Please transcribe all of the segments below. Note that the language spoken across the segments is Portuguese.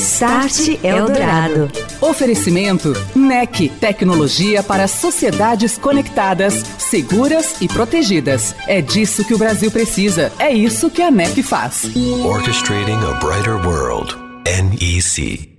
Start Eldorado. Oferecimento NEC, tecnologia para sociedades conectadas, seguras e protegidas. É disso que o Brasil precisa. É isso que a NEC faz. Orchestrating a brighter world. NEC.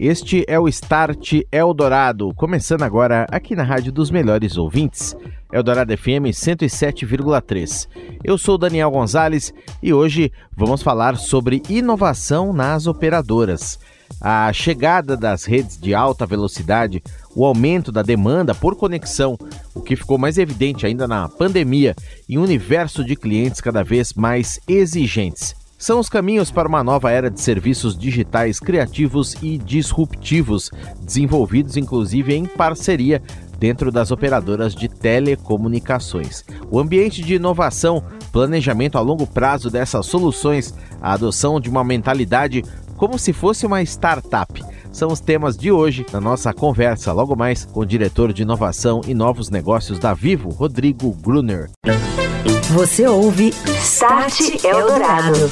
Este é o Start Eldorado, começando agora aqui na Rádio dos Melhores Ouvintes, Eldorado FM 107,3. Eu sou Daniel Gonzalez e hoje vamos falar sobre inovação nas operadoras. A chegada das redes de alta velocidade, o aumento da demanda por conexão, o que ficou mais evidente ainda na pandemia, e um universo de clientes cada vez mais exigentes são os caminhos para uma nova era de serviços digitais criativos e disruptivos, desenvolvidos inclusive em parceria dentro das operadoras de telecomunicações. O ambiente de inovação, planejamento a longo prazo dessas soluções, a adoção de uma mentalidade como se fosse uma startup. São os temas de hoje na nossa conversa, logo mais com o diretor de inovação e novos negócios da Vivo, Rodrigo Gruner. Você ouve Start Eldorado.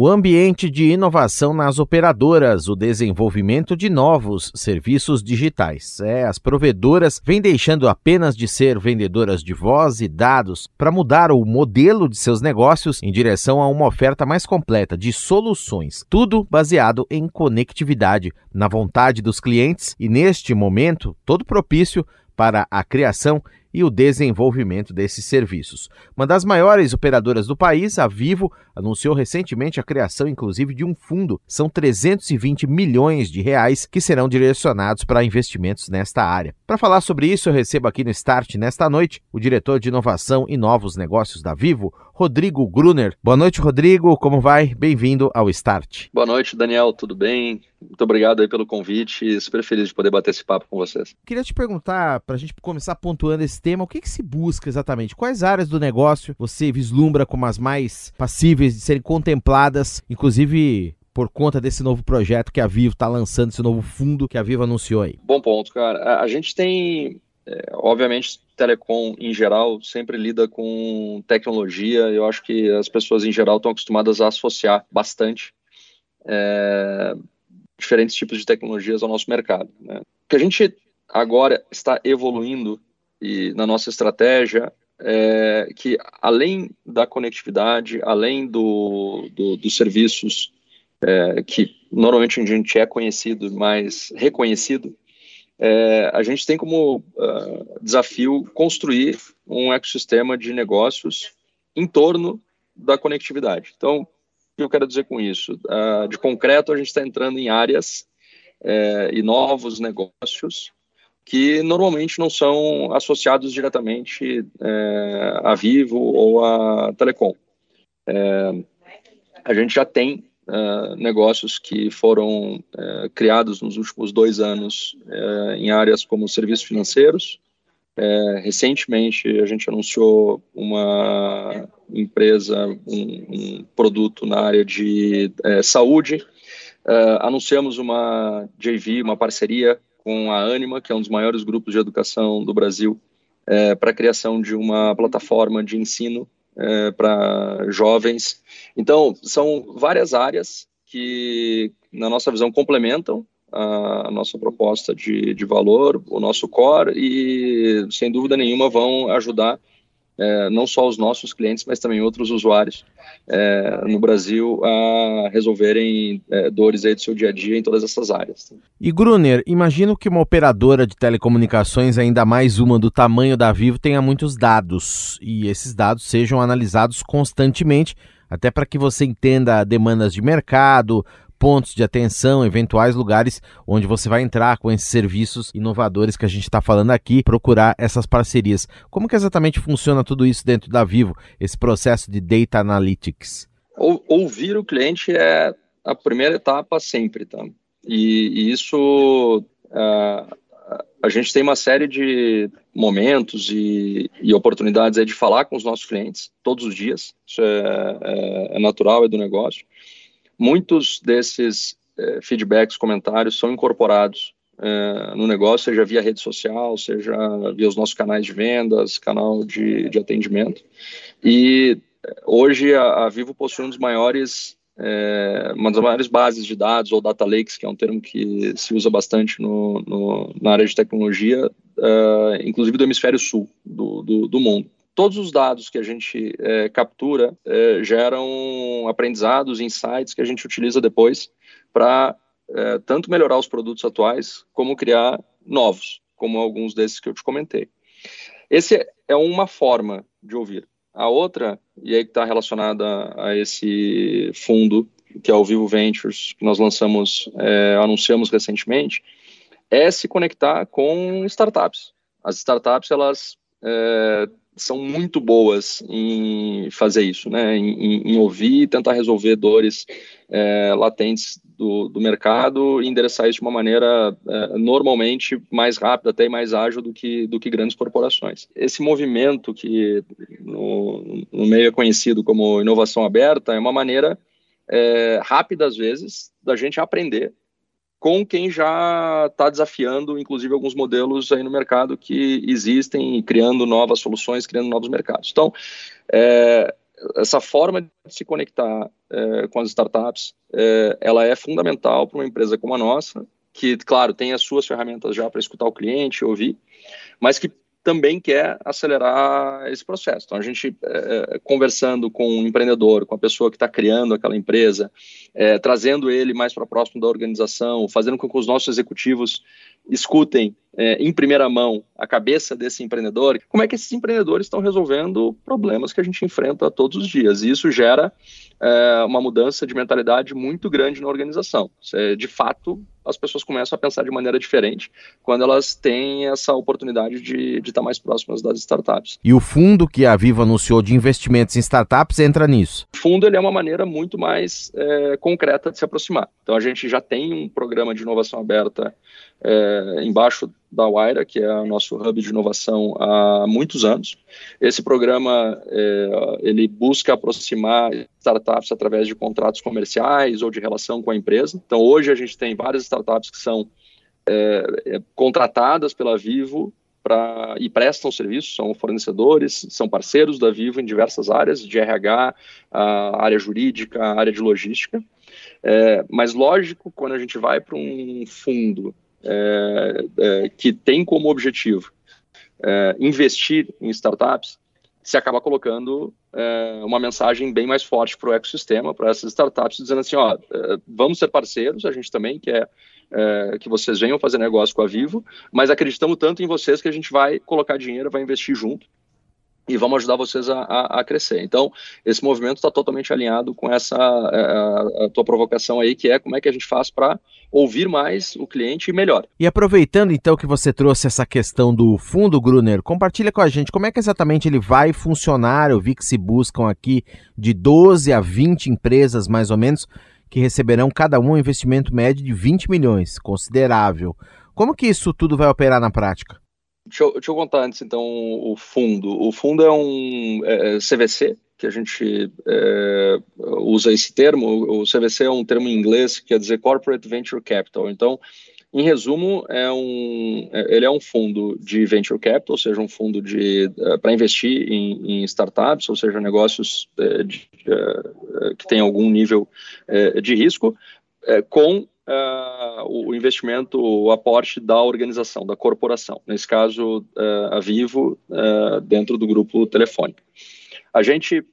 O ambiente de inovação nas operadoras, o desenvolvimento de novos serviços digitais. É, as provedoras vêm deixando apenas de ser vendedoras de voz e dados para mudar o modelo de seus negócios em direção a uma oferta mais completa de soluções, tudo baseado em conectividade, na vontade dos clientes e neste momento todo propício para a criação e o desenvolvimento desses serviços. Uma das maiores operadoras do país, a Vivo, anunciou recentemente a criação, inclusive, de um fundo. São 320 milhões de reais que serão direcionados para investimentos nesta área. Para falar sobre isso, eu recebo aqui no Start nesta noite o diretor de inovação e novos negócios da Vivo, Rodrigo Gruner. Boa noite, Rodrigo. Como vai? Bem-vindo ao Start. Boa noite, Daniel. Tudo bem? Muito obrigado aí pelo convite. Super feliz de poder bater esse papo com vocês. Queria te perguntar, para a gente começar pontuando esse tema, o que, que se busca exatamente? Quais áreas do negócio você vislumbra como as mais passíveis de serem contempladas, inclusive por conta desse novo projeto que a Vivo está lançando, esse novo fundo que a Vivo anunciou aí? Bom ponto, cara. A gente tem, é, obviamente, telecom em geral sempre lida com tecnologia. Eu acho que as pessoas em geral estão acostumadas a associar bastante é, diferentes tipos de tecnologias ao nosso mercado. Né? O que a gente agora está evoluindo e na nossa estratégia é que além da conectividade, além do, do dos serviços é, que normalmente a gente é conhecido, mas reconhecido, é, a gente tem como uh, desafio construir um ecossistema de negócios em torno da conectividade. Então, o que eu quero dizer com isso? Uh, de concreto, a gente está entrando em áreas é, e novos negócios que normalmente não são associados diretamente é, a Vivo ou a Telecom. É, a gente já tem uh, negócios que foram uh, criados nos últimos dois anos uh, em áreas como serviços financeiros. recentemente, a gente anunciou uma empresa, um, um produto na área de saúde. anunciamos uma JV, uma parceria com a Anima, que é um dos maiores grupos de educação do Brasil, para a criação de uma plataforma de ensino é, para jovens. Então, são várias áreas que, na nossa visão, complementam a, nossa proposta de, de valor, o nosso core, e, sem dúvida nenhuma, vão ajudar é, não só os nossos clientes, mas também outros usuários é, no Brasil a resolverem é, dores aí do seu dia a dia em todas essas áreas. E Gruner, imagino que uma operadora de telecomunicações, ainda mais uma do tamanho da Vivo, tenha muitos dados e esses dados sejam analisados constantemente, até para que você entenda demandas de mercado, pontos de atenção, eventuais lugares onde você vai entrar com esses serviços inovadores que a gente está falando aqui, procurar essas parcerias. Como que exatamente funciona tudo isso dentro da Vivo, esse processo de Data Analytics? ou, ouvir o cliente é a primeira etapa sempre, tá? E, e isso uh, a gente tem uma série de momentos e, e oportunidades de falar com os nossos clientes todos os dias. Isso é, é, é natural, é do negócio. Muitos desses é, feedbacks, comentários são incorporados é, no negócio, seja via rede social, seja via os nossos canais de vendas, canal de, de atendimento. E hoje a, a Vivo possui um dos maiores é, uma das maiores bases de dados, ou data lakes, que é um termo que se usa bastante no, no na área de tecnologia, inclusive do hemisfério sul do, do, do, mundo. Todos os dados que a gente é, captura é, geram aprendizados, insights que a gente utiliza depois para é, tanto melhorar os produtos atuais, como criar novos, como alguns desses que eu te comentei. Esse é uma forma de ouvir. A outra, e aí que está relacionada a esse fundo, que é o Vivo Ventures, que nós lançamos, é, anunciamos recentemente, é se conectar com startups. As startups, elas é, são muito boas em fazer isso, né? em, em ouvir e tentar resolver dores é, latentes do, do, mercado e endereçar isso de uma maneira é, normalmente mais rápida, até mais ágil do que, do que grandes corporações. Esse movimento que no, no meio é conhecido como inovação aberta é uma maneira é, rápida, às vezes, da gente aprender com quem já está desafiando, inclusive, alguns modelos aí no mercado que existem, criando novas soluções, criando novos mercados. Então, é, essa forma de se conectar é, com as startups, é, ela é fundamental para uma empresa como a nossa, que, claro, tem as suas ferramentas já para escutar o cliente, ouvir, mas que também quer acelerar esse processo. Então, a gente é, é conversando com o um empreendedor, com a pessoa que está criando aquela empresa, é, trazendo ele mais para próximo da organização, fazendo com que os nossos executivos escutem é, em primeira mão a cabeça desse empreendedor, como é que esses empreendedores estão resolvendo problemas que a gente enfrenta todos os dias. E isso gera é, uma mudança de mentalidade muito grande na organização. É, de fato, as pessoas começam a pensar de maneira diferente quando elas têm essa oportunidade de, de estar mais próximas das startups. E o fundo que a Viva anunciou de investimentos em startups entra nisso? O fundo ele é uma maneira muito mais é, concreta de se aproximar. Então, a gente já tem um programa de inovação aberta é, embaixo da Waira, que é o nosso hub de inovação há muitos anos. Esse programa é, ele busca aproximar startups através de contratos comerciais ou de relação com a empresa. Então hoje a gente tem várias startups que são é, contratadas pela Vivo pra, e prestam serviço, são fornecedores, são parceiros da Vivo em diversas áreas, de RH, área jurídica, área de logística. É, mas lógico, quando a gente vai para um fundo é, é, que tem como objetivo é, investir em startups, se acaba colocando é, uma mensagem bem mais forte para o ecossistema, para essas startups, dizendo assim, ó, é, vamos ser parceiros, a gente também quer é, que vocês venham fazer negócio com a Vivo, mas acreditamos tanto em vocês que a gente vai colocar dinheiro, vai investir junto e vamos ajudar vocês a, a, a crescer. Então, esse movimento está totalmente alinhado com essa a, é, a, tua provocação aí, que é como é que a gente faz para ouvir mais o cliente e melhor. E aproveitando então que você trouxe essa questão do fundo Gruner, compartilha com a gente como é que exatamente ele vai funcionar. Eu vi que se buscam aqui de 12 a 20 empresas, mais ou menos, que receberão cada um um investimento médio de 20 milhões, considerável. Como que isso tudo vai operar na prática? Deixa eu, deixa eu, contar antes, então, o fundo. O fundo é um é, CVC, que a gente é, usa esse termo. O CVC é um termo em inglês que quer dizer Corporate Venture Capital. Então, em resumo, é um, é, ele é um fundo de venture capital, ou seja, um fundo é, para investir em, em, startups, ou seja, negócios é, de, é, que têm algum nível de risco, com uh, o investimento, o aporte da organização, da corporação, nesse caso uh, a Vivo, uh, dentro do grupo Telefônica. A gente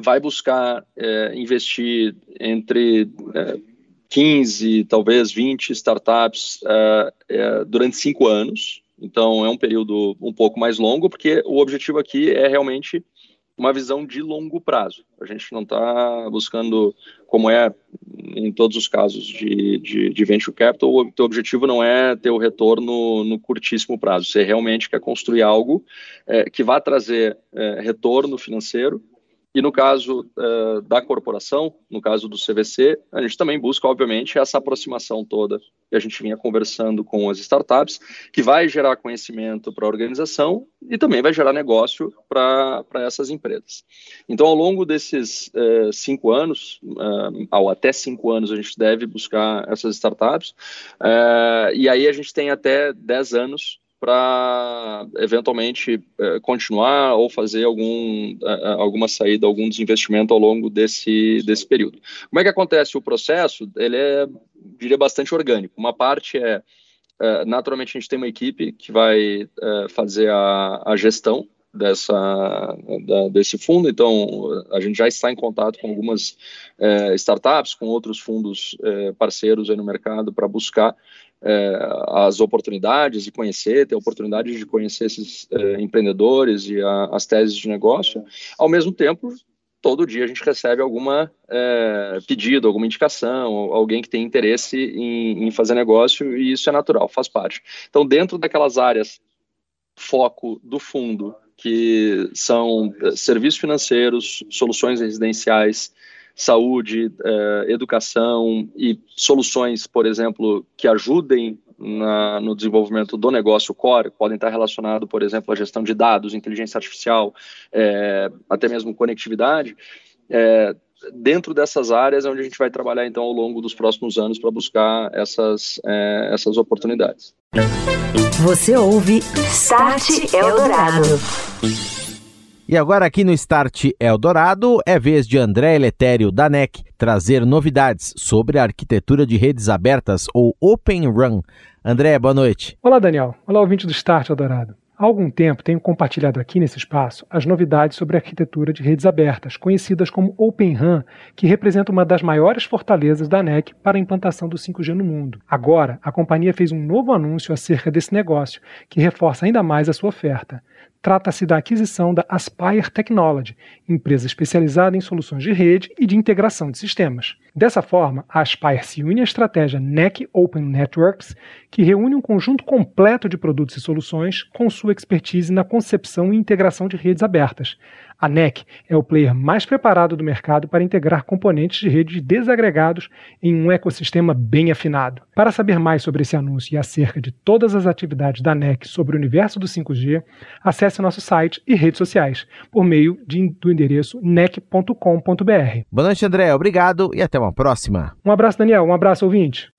vai buscar investir entre 15, talvez 20 startups durante cinco anos, então é um período um pouco mais longo, porque o objetivo aqui é realmente uma visão de longo prazo. A gente não está buscando, como é em todos os casos de, de, de, venture capital, o teu objetivo não é ter o retorno no curtíssimo prazo. Você realmente quer construir algo é, que vá trazer é, retorno financeiro E no caso uh, da corporação, no caso do CVC, a gente também busca, obviamente, essa aproximação toda que a gente vinha conversando com as startups, que vai gerar conhecimento para a organização e também vai gerar negócio para essas empresas. Então, ao longo desses uh, cinco anos, uh, ao até cinco anos, a gente deve buscar essas startups, e aí a gente tem até dez anos para eventualmente é, continuar ou fazer algum, é, alguma saída, algum desinvestimento ao longo desse, desse período. Como é que acontece o processo? Ele é, diria, bastante orgânico. Uma parte é, é naturalmente, a gente tem uma equipe que vai fazer a, a gestão dessa da, desse fundo. Então, a gente já está em contato com algumas startups, com outros fundos parceiros no mercado para buscar é, as oportunidades de conhecer, ter a oportunidade de conhecer esses é, empreendedores e a, as teses de negócio. Ao mesmo tempo, todo dia a gente recebe alguma é, pedido, alguma indicação, alguém que tem interesse em, em, fazer negócio e isso é natural, faz parte. Então, dentro daquelas áreas foco do fundo, que são é, serviços financeiros, soluções residenciais, saúde, eh, educação e soluções, por exemplo, que ajudem na, no desenvolvimento do negócio core, podem estar relacionados, por exemplo, à gestão de dados, inteligência artificial, eh, até mesmo conectividade. Eh, dentro dessas áreas é onde a gente vai trabalhar então ao longo dos próximos anos para buscar essas, essas oportunidades. Você ouve Start Eldorado. E agora aqui no Start Eldorado é vez de André Eletério da NEC trazer novidades sobre a arquitetura de redes abertas ou Open Run. André, boa noite. Olá, Daniel. Olá, ouvinte do Start Eldorado. Há algum tempo tenho compartilhado aqui nesse espaço as novidades sobre a arquitetura de redes abertas, conhecidas como Open RAN, que representa uma das maiores fortalezas da NEC para a implantação do 5G no mundo. Agora, a companhia fez um novo anúncio acerca desse negócio, que reforça ainda mais a sua oferta. Trata-se da aquisição da Aspire Technology, empresa especializada em soluções de rede e de integração de sistemas. Dessa forma, a Aspire se une à estratégia NEC Open Networks, que reúne um conjunto completo de produtos e soluções com sua expertise na concepção e integração de redes abertas, a NEC é o player mais preparado do mercado para integrar componentes de redes desagregados em um ecossistema bem afinado. Para saber mais sobre esse anúncio e acerca de todas as atividades da NEC sobre o universo do 5G, acesse nosso site e redes sociais por meio de, do endereço nec.com.br. Boa noite, André. Obrigado e até uma próxima. Um abraço, Daniel. Um abraço, ouvinte.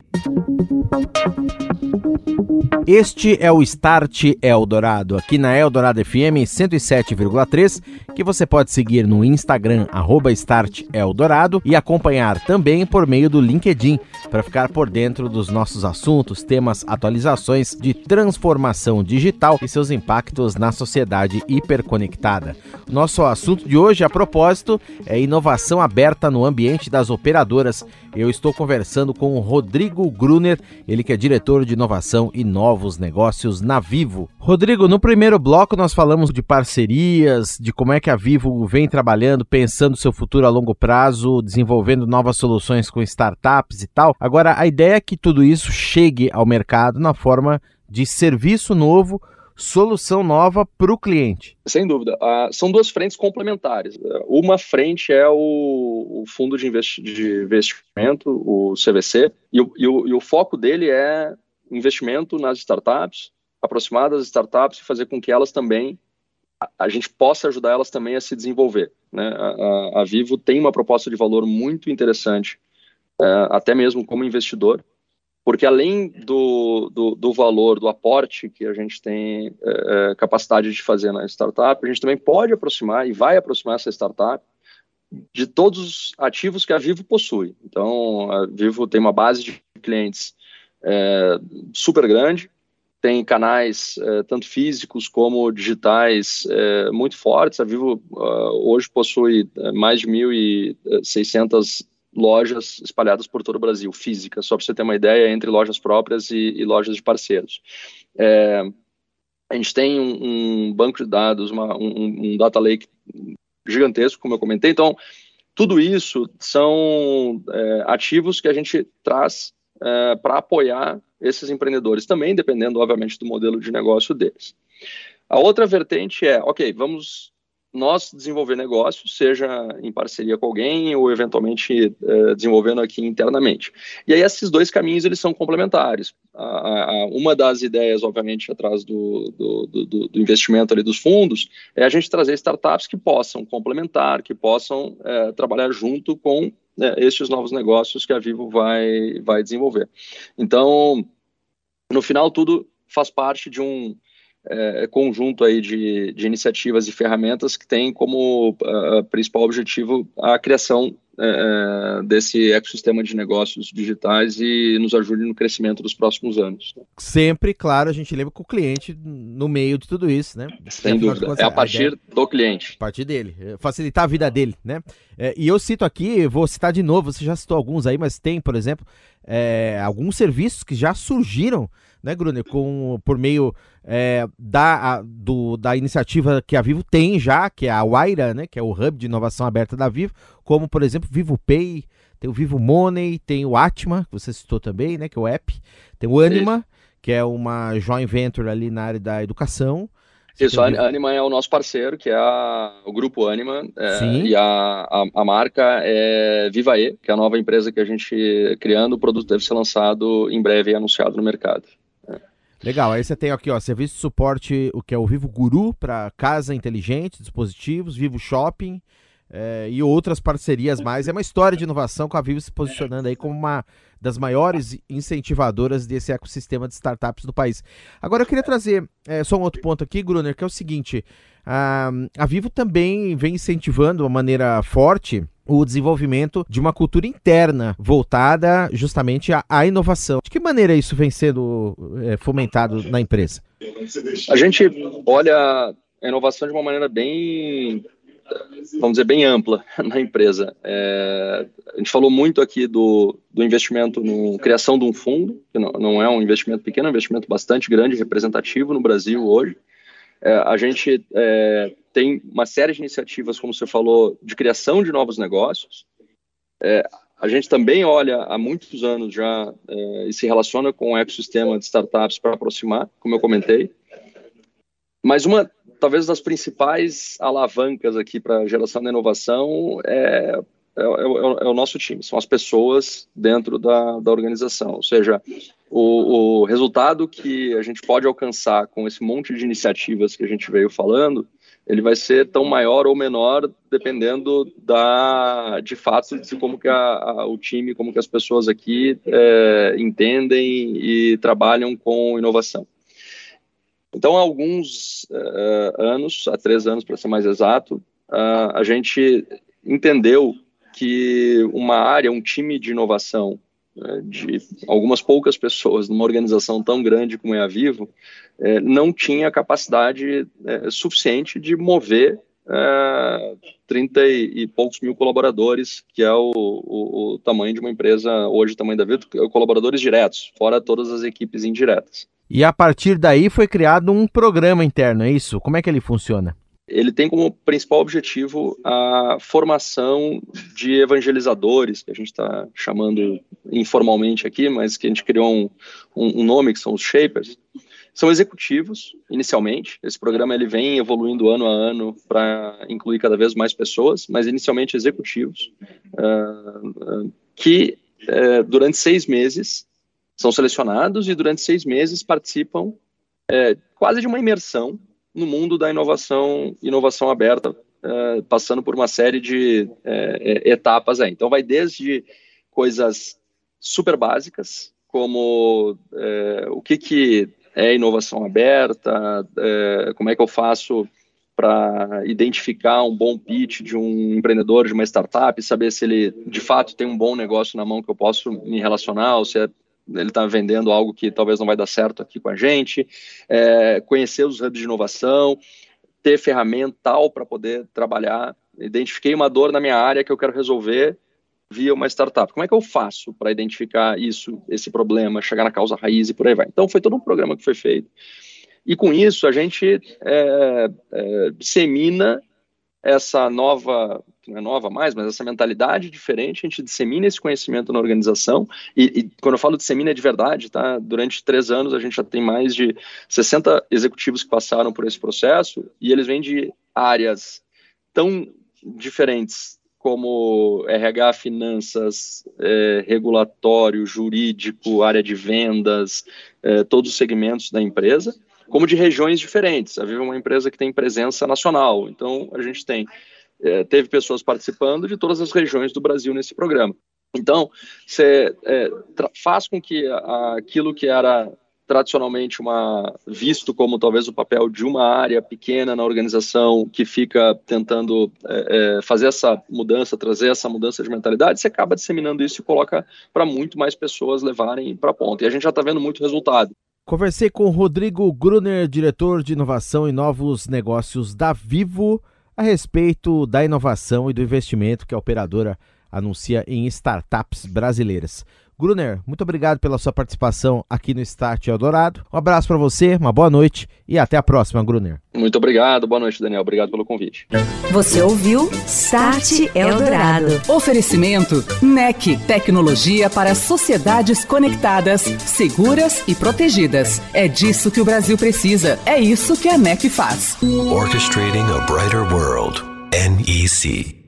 Este é o Start Eldorado, aqui na Eldorado FM 107,3, que você pode seguir no Instagram, arroba Start Eldorado, e acompanhar também por meio do LinkedIn, para ficar por dentro dos nossos assuntos, temas, atualizações de transformação digital e seus impactos na sociedade hiperconectada. Nosso assunto de hoje, a propósito, é inovação aberta no ambiente das operadoras. Eu estou conversando com o Rodrigo Gruner, ele que é diretor de inovação e novos negócios na Vivo. Rodrigo, no primeiro bloco nós falamos de parcerias, de como é que a Vivo vem trabalhando, pensando seu futuro a longo prazo, desenvolvendo novas soluções com startups e tal. Agora, a ideia é que tudo isso chegue ao mercado na forma de serviço novo solução nova para o cliente. Sem dúvida. Uh, são duas frentes complementares. Uma frente é o, o fundo de, investi de, investimento, o CVC, e o, e, o, e o, foco dele é investimento nas startups, aproximar das startups e fazer com que elas também, a, gente possa ajudar elas também a se desenvolver. Né? A, a, Vivo tem uma proposta de valor muito interessante, uh, até mesmo como investidor, porque além do, do, do, valor, do aporte que a gente tem é, capacidade de fazer na startup, a gente também pode aproximar e vai aproximar essa startup de todos os ativos que a Vivo possui. Então, a Vivo tem uma base de clientes é, super grande, tem canais é, tanto físicos como digitais é, muito fortes. A Vivo uh, hoje possui mais de 1.600 lojas espalhadas por todo o Brasil, físicas, só para você ter uma ideia, entre lojas próprias e, e lojas de parceiros. É, a gente tem um, um banco de dados, uma, um, um, data lake gigantesco, como eu comentei. Então, tudo isso são é, ativos que a gente traz é, para apoiar esses empreendedores, também dependendo, obviamente, do modelo de negócio deles. A outra vertente é, ok, vamos nós desenvolver negócios, seja em parceria com alguém ou eventualmente é, desenvolvendo aqui internamente. E aí esses dois caminhos eles são complementares. A, a, uma das ideias, obviamente, atrás do, do, do, do, investimento ali dos fundos é a gente trazer startups que possam complementar, que possam é, trabalhar junto com é, estes novos negócios que a Vivo vai, vai desenvolver. Então, no final, tudo faz parte de um é, conjunto aí de, de, iniciativas e ferramentas que tem como uh, principal objetivo a criação uh, desse ecossistema de negócios digitais e nos ajude no crescimento dos próximos anos. Sempre, claro, a gente lembra com o cliente no meio de tudo isso, né? Sem dúvida. Contas, é a partir a do cliente. A partir dele. Facilitar a vida dele, né? É, e eu cito aqui, vou citar de novo, você já citou alguns aí, mas tem, por exemplo, é, alguns serviços que já surgiram né, Gruner, com, por meio é, da, a, do, da iniciativa que a Vivo tem já, que é a Waira, né, que é o hub de inovação aberta da Vivo, como, por exemplo, Vivo Pay, tem o Vivo Money, tem o Atma, que você citou também, né, que é o app, tem o Anima, que é uma joint venture ali na área da educação, isso, a Anima é o nosso parceiro, que é a, o grupo Anima, é, e a, a, a, marca é Vivae, que é a nova empresa que a gente criando, o produto deve ser lançado em breve e anunciado no mercado. Legal, aí você tem aqui, ó, serviço de suporte, o que é o Vivo Guru para casa inteligente, dispositivos, Vivo Shopping é, e outras parcerias mais. É uma história de inovação com a Vivo se posicionando aí como uma das maiores incentivadoras desse ecossistema de startups do país. Agora eu queria trazer é, só um outro ponto aqui, Gruner, que é o seguinte: a, a Vivo também vem incentivando de uma maneira forte o desenvolvimento de uma cultura interna voltada justamente à, à inovação. De que maneira isso vem sendo é, fomentado na empresa? A gente olha a inovação de uma maneira bem, vamos dizer, bem ampla na empresa. É, a gente falou muito aqui do, do investimento na criação de um fundo, que não, não, é um investimento pequeno, é um investimento bastante grande, representativo no Brasil hoje. É, a gente é, tem uma série de iniciativas, como você falou, de criação de novos negócios. É, a gente também olha há muitos anos já é, e se relaciona com o ecossistema de startups para aproximar, como eu comentei. Mas uma, talvez, das principais alavancas aqui para geração da inovação é é, é, é, o nosso time, são as pessoas dentro da, da organização. Ou seja, o, o, resultado que a gente pode alcançar com esse monte de iniciativas que a gente veio falando, ele vai ser tão maior ou menor dependendo da, de fato, de como que a, a, o time, como que as pessoas aqui é, entendem e trabalham com inovação. Então, há alguns uh, anos, há três anos para ser mais exato, uh, a gente entendeu que uma área, um time de inovação né, de algumas poucas pessoas numa organização tão grande como é a Vivo, é, não tinha capacidade é, suficiente de mover é, 30 e, poucos mil colaboradores, que é o, o, o, tamanho de uma empresa hoje, o tamanho da Vivo, colaboradores diretos, fora todas as equipes indiretas. E a partir daí foi criado um programa interno, é isso? Como é que ele funciona? ele tem como principal objetivo a formação de evangelizadores, que a gente está chamando informalmente aqui, mas que a gente criou um, um, um, nome, que são os Shapers. São executivos, inicialmente. Esse programa ele vem evoluindo ano a ano para incluir cada vez mais pessoas, mas inicialmente executivos, uh, uh, que uh, durante seis meses são selecionados e durante seis meses participam eh, quase de uma imersão no mundo da inovação, inovação aberta, uh, passando por uma série de uh, etapas aí. Então, vai desde coisas super básicas, como uh, o que, que é inovação aberta, como é que eu faço para identificar um bom pitch de um empreendedor, de uma startup, saber se ele de fato tem um bom negócio na mão que eu posso me relacionar, ou se é ele está vendendo algo que talvez não vai dar certo aqui com a gente, é, conhecer os hubs de inovação, ter ferramental para poder trabalhar. Identifiquei uma dor na minha área que eu quero resolver via uma startup. Como é que eu faço para identificar isso, esse problema, chegar na causa raiz e por aí vai? Então, foi todo um programa que foi feito. E com isso, a gente é, é, dissemina essa nova, não é nova mais, mas essa mentalidade diferente, a gente dissemina esse conhecimento na organização, e, e, quando eu falo dissemina é de verdade, tá? Durante três anos a gente já tem mais de 60 executivos que passaram por esse processo, e eles vêm de áreas tão diferentes como RH, finanças, é, regulatório, jurídico, área de vendas, é, todos os segmentos da empresa, como de regiões diferentes. A Viva é uma empresa que tem presença nacional, então a gente tem é, teve pessoas participando de todas as regiões do Brasil nesse programa. Então, você é, faz com que aquilo que era tradicionalmente uma visto como talvez o papel de uma área pequena na organização que fica tentando é, é, fazer essa mudança, trazer essa mudança de mentalidade, você acaba disseminando isso e coloca para muito mais pessoas levarem para a ponta. E a gente já está vendo muito resultado. Conversei com Rodrigo Gruner, diretor de inovação e novos negócios da Vivo, a respeito da inovação e do investimento que a operadora anuncia em startups brasileiras. Gruner, muito obrigado pela sua participação aqui no Start Eldorado. Um abraço para você, uma boa noite e até a próxima, Gruner. Muito obrigado, boa noite, Daniel. Obrigado pelo convite. Você ouviu Start Eldorado. Oferecimento NEC, tecnologia para sociedades conectadas, seguras e protegidas. É disso que o Brasil precisa. É isso que a NEC faz. Orchestrating a brighter world. NEC.